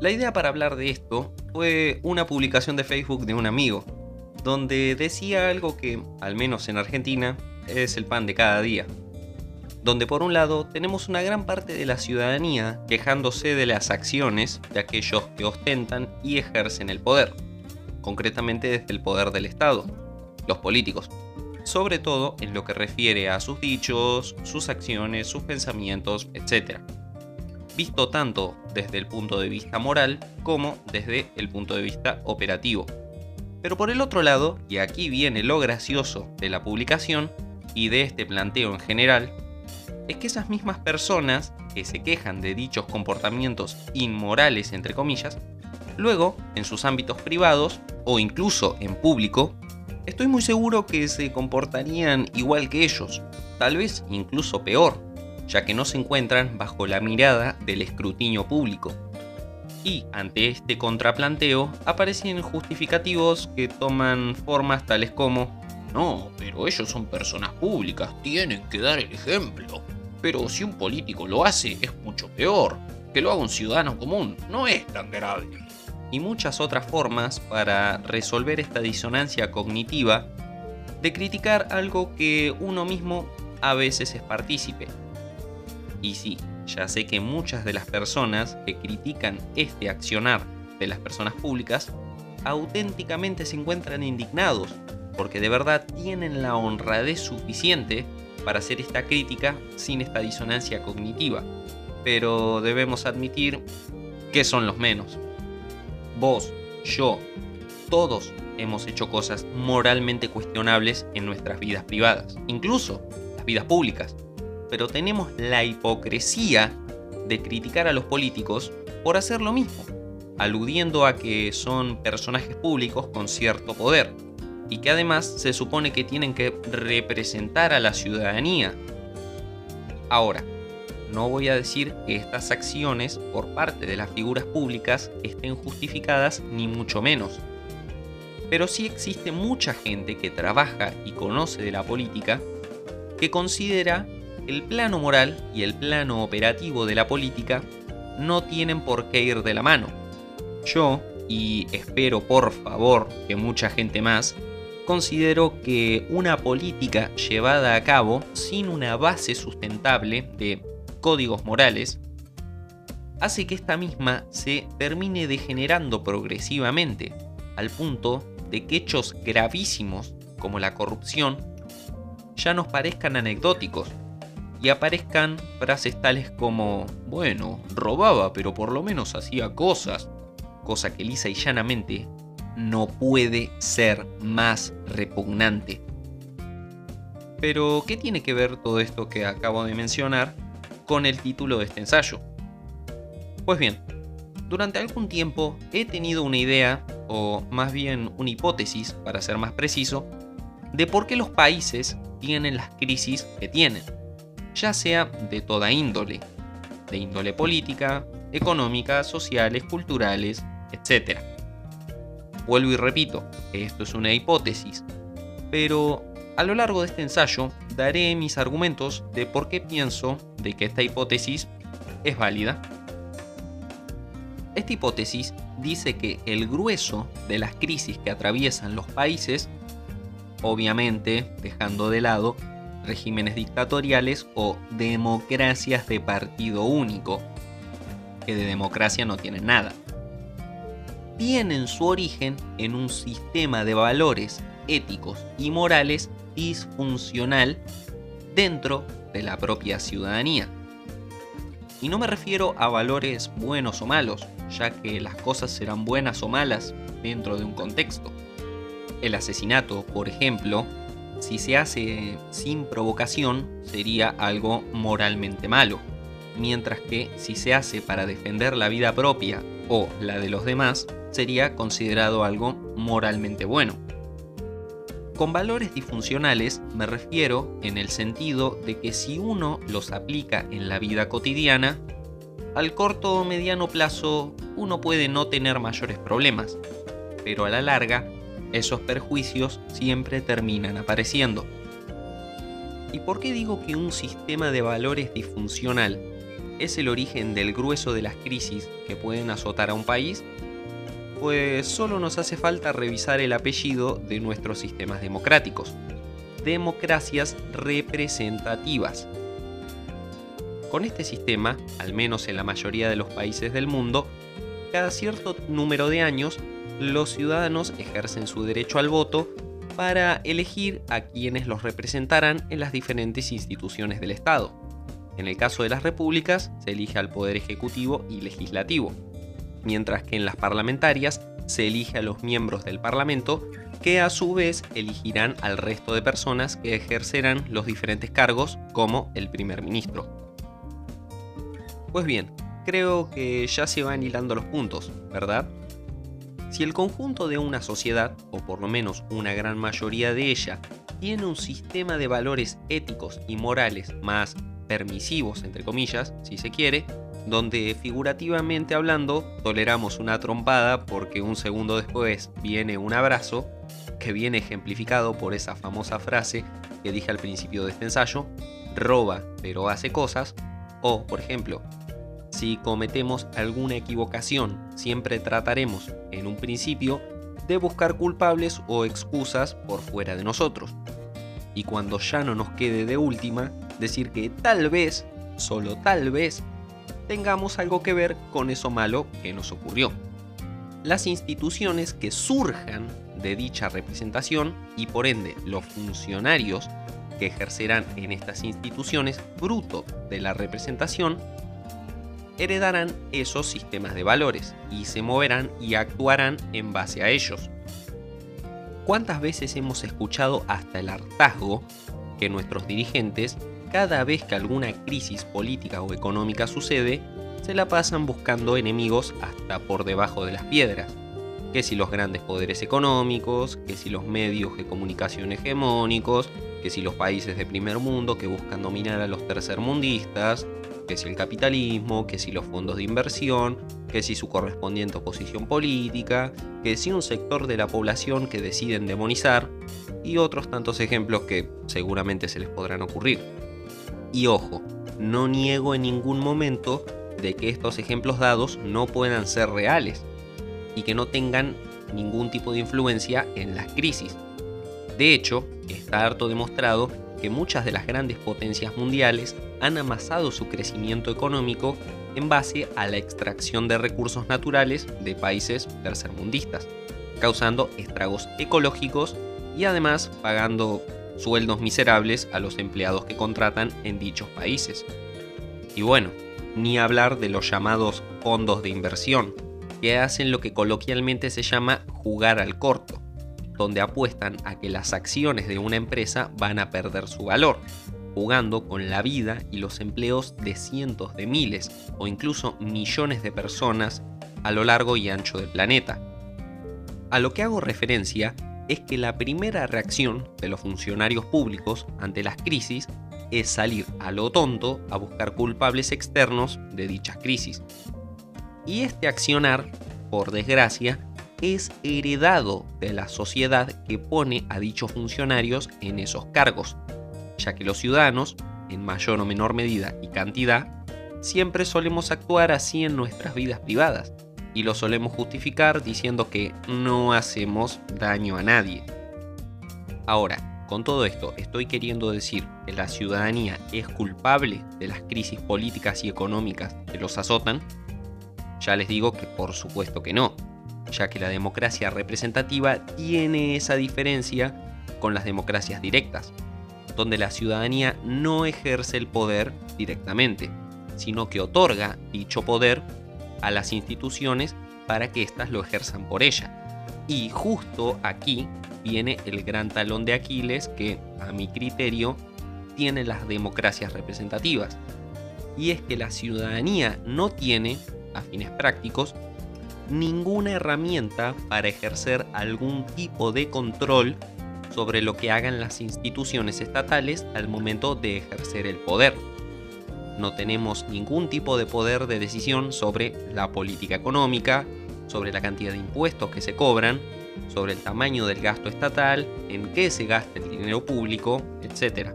La idea para hablar de esto fue una publicación de Facebook de un amigo, donde decía algo que, al menos en Argentina, es el pan de cada día. Donde por un lado tenemos una gran parte de la ciudadanía quejándose de las acciones de aquellos que ostentan y ejercen el poder, concretamente desde el poder del Estado, los políticos, sobre todo en lo que refiere a sus dichos, sus acciones, sus pensamientos, etc. Visto tanto desde el punto de vista moral como desde el punto de vista operativo. Pero por el otro lado, y aquí viene lo gracioso de la publicación y de este planteo en general, es que esas mismas personas que se quejan de dichos comportamientos inmorales, entre comillas, luego, en sus ámbitos privados o incluso en público, estoy muy seguro que se comportarían igual que ellos, tal vez incluso peor, ya que no se encuentran bajo la mirada del escrutinio público. Y ante este contraplanteo aparecen justificativos que toman formas tales como no, pero ellos son personas públicas, tienen que dar el ejemplo. Pero si un político lo hace, es mucho peor. Que lo haga un ciudadano común, no es tan grave. Y muchas otras formas para resolver esta disonancia cognitiva de criticar algo que uno mismo a veces es partícipe. Y sí, ya sé que muchas de las personas que critican este accionar de las personas públicas auténticamente se encuentran indignados porque de verdad tienen la honradez suficiente para hacer esta crítica sin esta disonancia cognitiva. Pero debemos admitir que son los menos. Vos, yo, todos hemos hecho cosas moralmente cuestionables en nuestras vidas privadas, incluso las vidas públicas. Pero tenemos la hipocresía de criticar a los políticos por hacer lo mismo, aludiendo a que son personajes públicos con cierto poder y que además se supone que tienen que representar a la ciudadanía. Ahora, no voy a decir que estas acciones por parte de las figuras públicas estén justificadas ni mucho menos. Pero sí existe mucha gente que trabaja y conoce de la política que considera el plano moral y el plano operativo de la política no tienen por qué ir de la mano. Yo, y espero por favor que mucha gente más, considero que una política llevada a cabo sin una base sustentable de códigos morales hace que esta misma se termine degenerando progresivamente, al punto de que hechos gravísimos como la corrupción ya nos parezcan anecdóticos y aparezcan frases tales como, bueno, robaba pero por lo menos hacía cosas, cosa que lisa y llanamente no puede ser más repugnante. Pero, ¿qué tiene que ver todo esto que acabo de mencionar con el título de este ensayo? Pues bien, durante algún tiempo he tenido una idea, o más bien una hipótesis, para ser más preciso, de por qué los países tienen las crisis que tienen, ya sea de toda índole, de índole política, económica, sociales, culturales, etc. Vuelvo y repito, esto es una hipótesis, pero a lo largo de este ensayo daré mis argumentos de por qué pienso de que esta hipótesis es válida. Esta hipótesis dice que el grueso de las crisis que atraviesan los países, obviamente dejando de lado regímenes dictatoriales o democracias de partido único, que de democracia no tienen nada, tienen su origen en un sistema de valores éticos y morales disfuncional dentro de la propia ciudadanía. Y no me refiero a valores buenos o malos, ya que las cosas serán buenas o malas dentro de un contexto. El asesinato, por ejemplo, si se hace sin provocación, sería algo moralmente malo, mientras que si se hace para defender la vida propia o la de los demás, sería considerado algo moralmente bueno. Con valores disfuncionales me refiero en el sentido de que si uno los aplica en la vida cotidiana, al corto o mediano plazo uno puede no tener mayores problemas, pero a la larga esos perjuicios siempre terminan apareciendo. ¿Y por qué digo que un sistema de valores disfuncional? es el origen del grueso de las crisis que pueden azotar a un país? Pues solo nos hace falta revisar el apellido de nuestros sistemas democráticos. Democracias representativas. Con este sistema, al menos en la mayoría de los países del mundo, cada cierto número de años, los ciudadanos ejercen su derecho al voto para elegir a quienes los representarán en las diferentes instituciones del Estado. En el caso de las repúblicas, se elige al Poder Ejecutivo y Legislativo, mientras que en las parlamentarias se elige a los miembros del Parlamento, que a su vez elegirán al resto de personas que ejercerán los diferentes cargos, como el primer ministro. Pues bien, creo que ya se van hilando los puntos, ¿verdad? Si el conjunto de una sociedad, o por lo menos una gran mayoría de ella, tiene un sistema de valores éticos y morales más permisivos, entre comillas, si se quiere, donde figurativamente hablando toleramos una trompada porque un segundo después viene un abrazo, que viene ejemplificado por esa famosa frase que dije al principio de este ensayo, roba pero hace cosas, o por ejemplo, si cometemos alguna equivocación, siempre trataremos, en un principio, de buscar culpables o excusas por fuera de nosotros. Y cuando ya no nos quede de última, decir que tal vez, solo tal vez, tengamos algo que ver con eso malo que nos ocurrió. Las instituciones que surjan de dicha representación y por ende los funcionarios que ejercerán en estas instituciones fruto de la representación heredarán esos sistemas de valores y se moverán y actuarán en base a ellos. ¿Cuántas veces hemos escuchado hasta el hartazgo que nuestros dirigentes, cada vez que alguna crisis política o económica sucede, se la pasan buscando enemigos hasta por debajo de las piedras? Que si los grandes poderes económicos, que si los medios de comunicación hegemónicos, que si los países de primer mundo que buscan dominar a los tercermundistas, que si el capitalismo, que si los fondos de inversión, que si su correspondiente oposición política, que si un sector de la población que deciden demonizar, y otros tantos ejemplos que seguramente se les podrán ocurrir. Y ojo, no niego en ningún momento de que estos ejemplos dados no puedan ser reales y que no tengan ningún tipo de influencia en las crisis. De hecho, está harto demostrado que muchas de las grandes potencias mundiales han amasado su crecimiento económico en base a la extracción de recursos naturales de países tercermundistas, causando estragos ecológicos y además pagando sueldos miserables a los empleados que contratan en dichos países. Y bueno, ni hablar de los llamados fondos de inversión, que hacen lo que coloquialmente se llama jugar al corto, donde apuestan a que las acciones de una empresa van a perder su valor, jugando con la vida y los empleos de cientos de miles o incluso millones de personas a lo largo y ancho del planeta. A lo que hago referencia es que la primera reacción de los funcionarios públicos ante las crisis es salir a lo tonto a buscar culpables externos de dichas crisis. Y este accionar, por desgracia, es heredado de la sociedad que pone a dichos funcionarios en esos cargos, ya que los ciudadanos, en mayor o menor medida y cantidad, siempre solemos actuar así en nuestras vidas privadas, y lo solemos justificar diciendo que no hacemos daño a nadie. Ahora, con todo esto, ¿estoy queriendo decir que la ciudadanía es culpable de las crisis políticas y económicas que los azotan? Ya les digo que por supuesto que no, ya que la democracia representativa tiene esa diferencia con las democracias directas, donde la ciudadanía no ejerce el poder directamente, sino que otorga dicho poder a las instituciones para que éstas lo ejerzan por ella. Y justo aquí viene el gran talón de Aquiles que, a mi criterio, tiene las democracias representativas. Y es que la ciudadanía no tiene, a fines prácticos, ninguna herramienta para ejercer algún tipo de control sobre lo que hagan las instituciones estatales al momento de ejercer el poder. No tenemos ningún tipo de poder de decisión sobre la política económica, sobre la cantidad de impuestos que se cobran, sobre el tamaño del gasto estatal, en qué se gasta el dinero público, etc.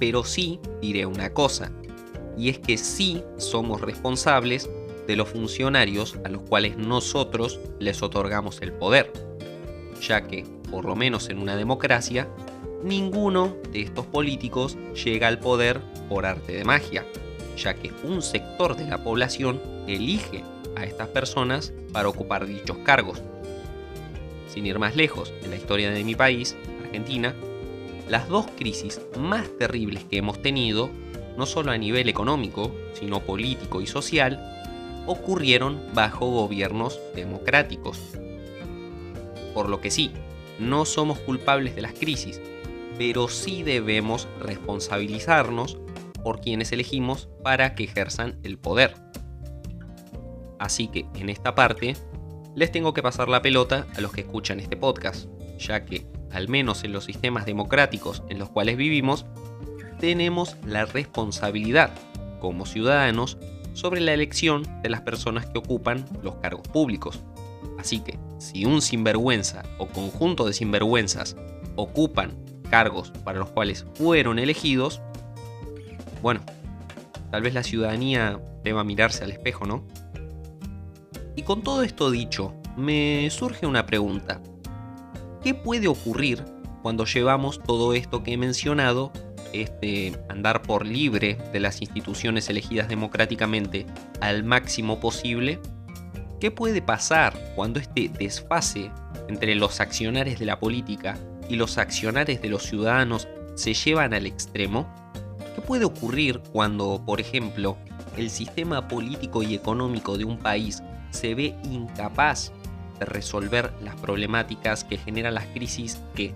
Pero sí diré una cosa, y es que sí somos responsables de los funcionarios a los cuales nosotros les otorgamos el poder, ya que, por lo menos en una democracia, ninguno de estos políticos llega al poder por arte de magia, ya que un sector de la población elige a estas personas para ocupar dichos cargos. Sin ir más lejos, en la historia de mi país, Argentina, las dos crisis más terribles que hemos tenido, no solo a nivel económico, sino político y social, ocurrieron bajo gobiernos democráticos. Por lo que sí, no somos culpables de las crisis, pero sí debemos responsabilizarnos por quienes elegimos para que ejerzan el poder. Así que en esta parte les tengo que pasar la pelota a los que escuchan este podcast, ya que, al menos en los sistemas democráticos en los cuales vivimos, tenemos la responsabilidad, como ciudadanos, sobre la elección de las personas que ocupan los cargos públicos. Así que, si un sinvergüenza o conjunto de sinvergüenzas ocupan cargos para los cuales fueron elegidos, bueno, tal vez la ciudadanía deba mirarse al espejo, ¿no? Y con todo esto dicho, me surge una pregunta. ¿Qué puede ocurrir cuando llevamos todo esto que he mencionado, este andar por libre de las instituciones elegidas democráticamente al máximo posible? ¿Qué puede pasar cuando este desfase entre los accionarios de la política y los accionarios de los ciudadanos se llevan al extremo? ¿Qué puede ocurrir cuando, por ejemplo, el sistema político y económico de un país se ve incapaz de resolver las problemáticas que generan las crisis que,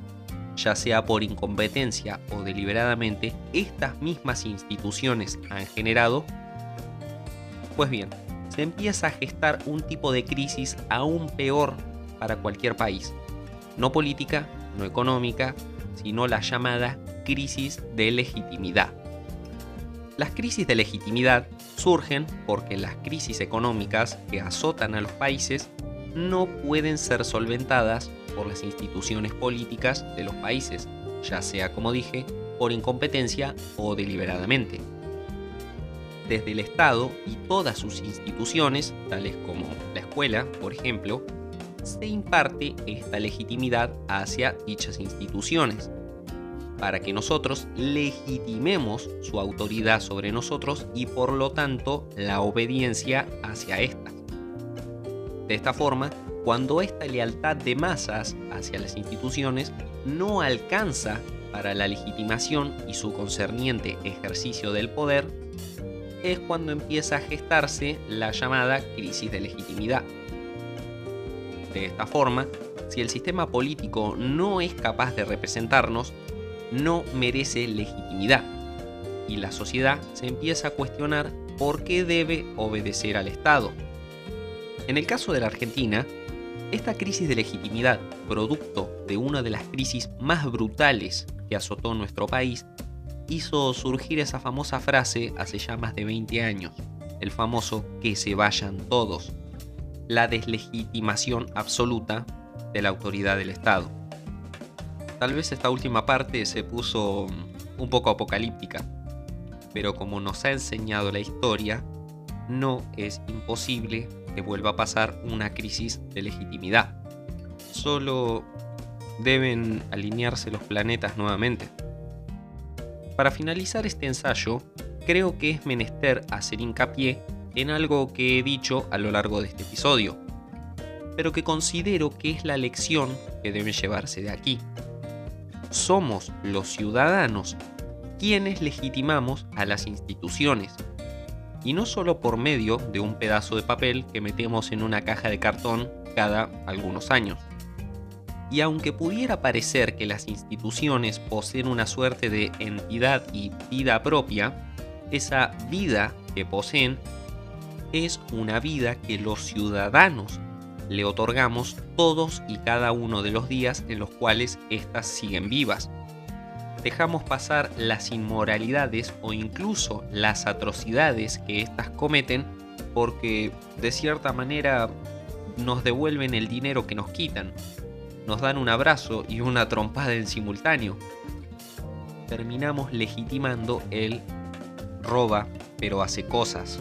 ya sea por incompetencia o deliberadamente, estas mismas instituciones han generado? Pues bien, se empieza a gestar un tipo de crisis aún peor para cualquier país, no política, no económica, sino la llamada crisis de legitimidad. Las crisis de legitimidad surgen porque las crisis económicas que azotan a los países no pueden ser solventadas por las instituciones políticas de los países, ya sea, como dije, por incompetencia o deliberadamente. Desde el Estado y todas sus instituciones, tales como la escuela, por ejemplo, se imparte esta legitimidad hacia dichas instituciones, para que nosotros legitimemos su autoridad sobre nosotros y por lo tanto la obediencia hacia estas. De esta forma, cuando esta lealtad de masas hacia las instituciones no alcanza para la legitimación y su concerniente ejercicio del poder, es cuando empieza a gestarse la llamada crisis de legitimidad. De esta forma, si el sistema político no es capaz de representarnos, no merece legitimidad y la sociedad se empieza a cuestionar por qué debe obedecer al Estado. En el caso de la Argentina, esta crisis de legitimidad, producto de una de las crisis más brutales que azotó nuestro país, hizo surgir esa famosa frase hace ya más de 20 años, el famoso que se vayan todos, la deslegitimación absoluta de la autoridad del Estado. Tal vez esta última parte se puso un poco apocalíptica, pero como nos ha enseñado la historia, no es imposible que vuelva a pasar una crisis de legitimidad. Solo deben alinearse los planetas nuevamente. Para finalizar este ensayo, creo que es menester hacer hincapié en algo que he dicho a lo largo de este episodio, pero que considero que es la lección que debe llevarse de aquí somos los ciudadanos quienes legitimamos a las instituciones. Y no solo por medio de un pedazo de papel que metemos en una caja de cartón cada algunos años. Y aunque pudiera parecer que las instituciones poseen una suerte de entidad y vida propia, esa vida que poseen es una vida que los ciudadanos le otorgamos todos y cada uno de los días en los cuales éstas siguen vivas. Dejamos pasar las inmoralidades o incluso las atrocidades que éstas cometen porque de cierta manera nos devuelven el dinero que nos quitan, nos dan un abrazo y una trompada en simultáneo. Terminamos legitimando el roba, pero hace cosas.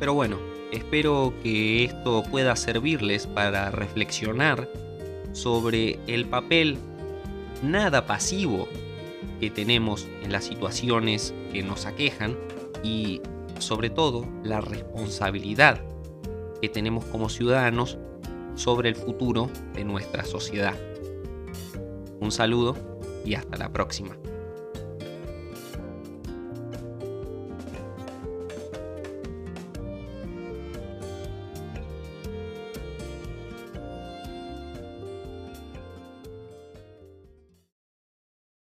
Pero bueno, espero que esto pueda servirles para reflexionar sobre el papel nada pasivo que tenemos en las situaciones que nos aquejan y sobre todo la responsabilidad que tenemos como ciudadanos sobre el futuro de nuestra sociedad. Un saludo y hasta la próxima.